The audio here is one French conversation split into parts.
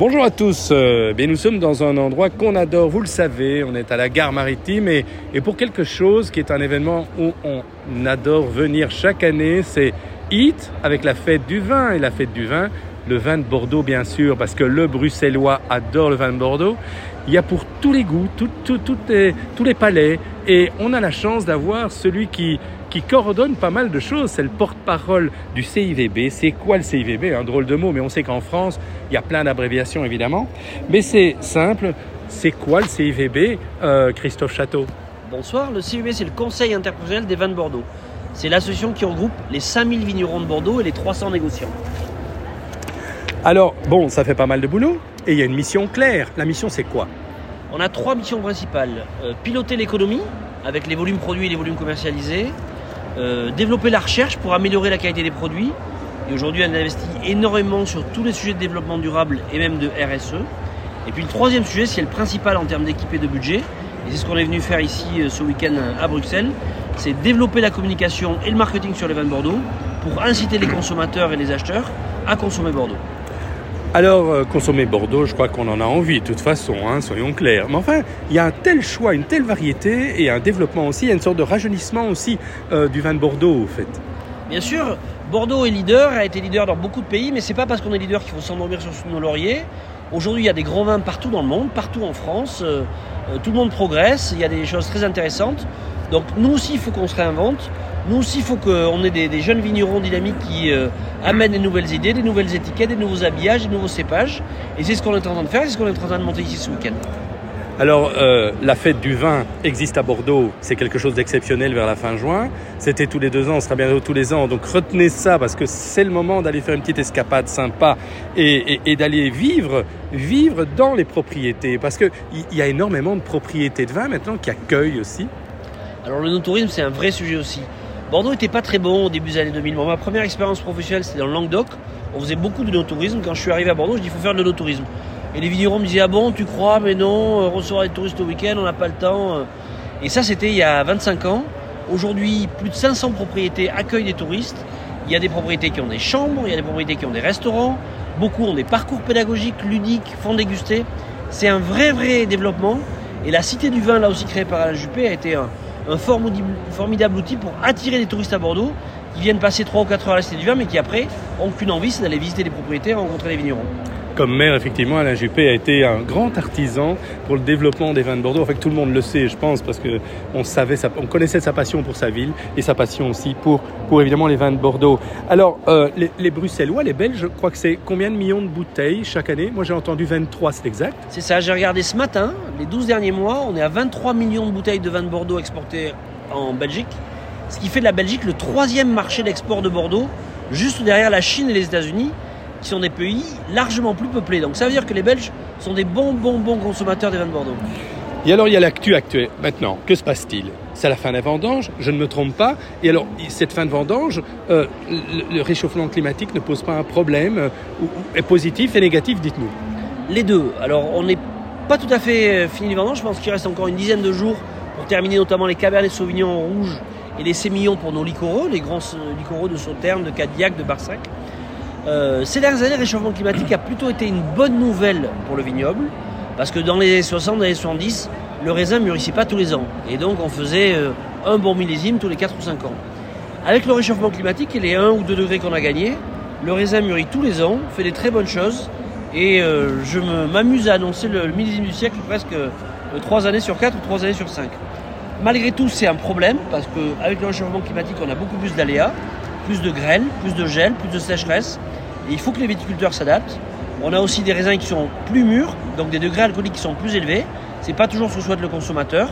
Bonjour à tous, euh, nous sommes dans un endroit qu'on adore, vous le savez, on est à la gare maritime et, pour quelque chose qui est un événement où on adore venir chaque année, c'est HIT avec la fête du vin et la fête du vin, le vin de Bordeaux bien sûr, parce que le bruxellois adore le vin de Bordeaux. Il y a pour tous les goûts, tous les palais et on a la chance d'avoir celui qui, qui coordonne pas mal de choses. C'est le porte-parole du CIVB. C'est quoi le CIVB Un drôle de mot, mais on sait qu'en France, il y a plein d'abréviations évidemment. Mais c'est simple. C'est quoi le CIVB, euh, Christophe Château? Bonsoir, le CIVB c'est le Conseil interprofessionnel des vins de Bordeaux. C'est l'association qui regroupe les 5000 vignerons de Bordeaux et les 300 négociants. Alors, bon, ça fait pas mal de boulot et il y a une mission claire. La mission, c'est quoi? On a trois missions principales. Euh, piloter l'économie avec les volumes produits et les volumes commercialisés, euh, développer la recherche pour améliorer la qualité des produits. Et aujourd'hui, on investit énormément sur tous les sujets de développement durable et même de RSE. Et puis le troisième sujet, c'est le principal en termes d'équipe et de budget. Et c'est ce qu'on est venu faire ici euh, ce week-end à Bruxelles. C'est développer la communication et le marketing sur les vins de Bordeaux pour inciter les consommateurs et les acheteurs à consommer Bordeaux. Alors, euh, consommer Bordeaux, je crois qu'on en a envie, de toute façon, hein, soyons clairs. Mais enfin, il y a un tel choix, une telle variété et un développement aussi, il y a une sorte de rajeunissement aussi euh, du vin de Bordeaux, au fait. Bien sûr, Bordeaux est leader, a été leader dans beaucoup de pays, mais c'est pas parce qu'on est leader qu'il faut s'endormir sur nos lauriers. Aujourd'hui, il y a des grands vins partout dans le monde, partout en France. Euh, tout le monde progresse, il y a des choses très intéressantes. Donc nous aussi, il faut qu'on se réinvente. Nous aussi, il faut qu'on ait des, jeunes vignerons dynamiques qui euh, amènent des nouvelles idées, des nouvelles étiquettes, des nouveaux habillages, des nouveaux cépages. Et c'est ce qu'on est en train de faire, c'est ce qu'on est en train de monter ici ce week-end. Alors, euh, la fête du vin existe à Bordeaux, c'est quelque chose d'exceptionnel vers la fin juin. C'était tous les deux ans, ce sera bientôt tous les ans. Donc retenez ça parce que c'est le moment d'aller faire une petite escapade sympa et, et d'aller vivre, vivre dans les propriétés. Parce qu'il y a énormément de propriétés de vin maintenant qui accueillent aussi. Alors le no-tourisme, c'est un vrai sujet aussi. Bordeaux n'était pas très bon au début des années 2000. ma première expérience professionnelle, c'était dans le Languedoc. On faisait beaucoup de no-tourisme. Quand je suis arrivé à Bordeaux, je dis il faut faire de no-tourisme. Et les vignerons me disaient ah bon, tu crois, mais non, euh, recevoir des touristes au week-end, on n'a pas le temps. Euh. Et ça, c'était il y a 25 ans. Aujourd'hui, plus de 500 propriétés accueillent des touristes. Il y a des propriétés qui ont des chambres, il y a des propriétés qui ont des restaurants. Beaucoup ont des parcours pédagogiques, ludiques, font déguster. C'est un vrai, vrai développement. Et la Cité du Vin, là aussi créée par Alain Juppé, a été un, un formidable outil pour attirer les touristes à Bordeaux qui viennent passer 3 ou 4 heures à la Cité du Vin mais qui après ont qu'une envie, c'est d'aller visiter les propriétaires rencontrer les vignerons. Comme maire, effectivement, Alain Juppé a été un grand artisan pour le développement des vins de Bordeaux. En fait, tout le monde le sait, je pense, parce que on savait, on connaissait sa passion pour sa ville et sa passion aussi pour, pour évidemment les vins de Bordeaux. Alors, euh, les, les, Bruxellois, les Belges, je crois que c'est combien de millions de bouteilles chaque année? Moi, j'ai entendu 23, c'est exact C'est ça, j'ai regardé ce matin, les 12 derniers mois, on est à 23 millions de bouteilles de vins de Bordeaux exportées en Belgique, ce qui fait de la Belgique le troisième marché d'export de Bordeaux, juste derrière la Chine et les États-Unis, qui sont des pays largement plus peuplés. Donc ça veut dire que les Belges sont des bons, bons, bons consommateurs des vins de Bordeaux. Et alors il y a l'actu actuelle. Maintenant, que se passe-t-il? C'est la fin des vendanges, je ne me trompe pas. Et alors, cette fin de vendange, euh, le, réchauffement climatique ne pose pas un problème euh, est positif et négatif, dites-nous Les deux. Alors, on n'est pas tout à fait euh, fini les vendanges. Je pense qu'il reste encore une dizaine de jours pour terminer notamment les Cabernet Sauvignon rouges et les sémillons pour nos licoraux, les grands licoraux de Sauternes, de Cadillac, de Barsac. Euh, ces dernières années, le réchauffement climatique a plutôt été une bonne nouvelle pour le vignoble, parce que dans les années 60, dans les 70, le raisin mûrissait pas tous les ans. Et donc on faisait euh, un bon millésime tous les 4 ou 5 ans. Avec le réchauffement climatique et les 1 ou 2 degrés qu'on a gagnés, le raisin mûrit tous les ans, fait des très bonnes choses. Et euh, je m'amuse à annoncer le, millésime du siècle presque 3 années sur 4 ou 3 années sur 5. Malgré tout, c'est un problème, parce qu'avec le réchauffement climatique, on a beaucoup plus d'aléas, plus de grêle, plus de gel, plus de sécheresse il faut que les viticulteurs s'adaptent. On a aussi des raisins qui sont plus mûrs, donc des degrés alcooliques qui sont plus élevés. C'est pas toujours ce que souhaite le consommateur.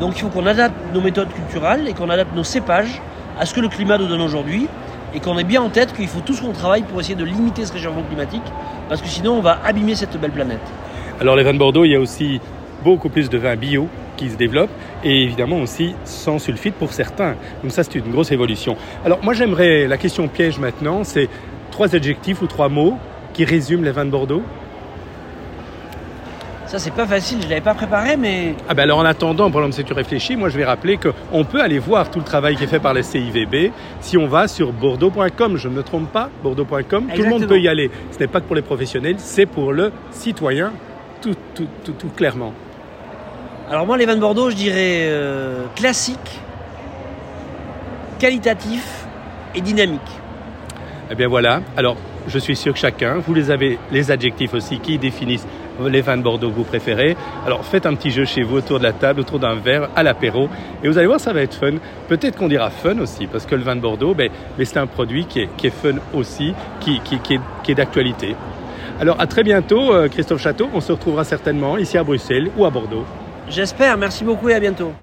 Donc il faut qu'on adapte nos méthodes culturelles et qu'on adapte nos cépages à ce que le climat nous donne aujourd'hui et qu'on ait bien en tête qu'il faut tout ce qu'on travaille pour essayer de limiter ce réchauffement climatique parce que sinon on va abîmer cette belle planète. Alors les vins de Bordeaux, il y a aussi beaucoup plus de vins bio qui se développent et évidemment aussi sans sulfite pour certains. Donc ça c'est une grosse évolution. Alors moi j'aimerais, la question piège maintenant, c'est trois adjectifs ou trois mots qui résument les vins de Bordeaux Ça, c'est pas facile, je l'avais pas préparé, mais. Ah ben alors en attendant, pendant que tu réfléchis, moi je vais rappeler qu'on peut aller voir tout le travail qui est fait par les CIVB si on va sur bordeaux.com, je ne me trompe pas, bordeaux.com, tout le monde peut y aller. Ce n'est pas que pour les professionnels, c'est pour le citoyen, tout, tout, tout, tout clairement. Alors moi, les vins de Bordeaux, je dirais euh, classique, qualitatif et dynamique. Eh bien voilà, alors je suis sûr que chacun, vous les avez les adjectifs aussi qui définissent les vins de Bordeaux que vous préférez. Alors faites un petit jeu chez vous autour de la table, autour d'un verre, à l'apéro, et vous allez voir, ça va être fun. Peut-être qu'on dira fun aussi, parce que le vin de Bordeaux, ben, c'est un produit qui est, fun aussi, qui est, qui est d'actualité. Alors à très bientôt, euh, Christophe Château. On se retrouvera certainement ici à Bruxelles ou à Bordeaux. J'espère. Merci beaucoup et à bientôt.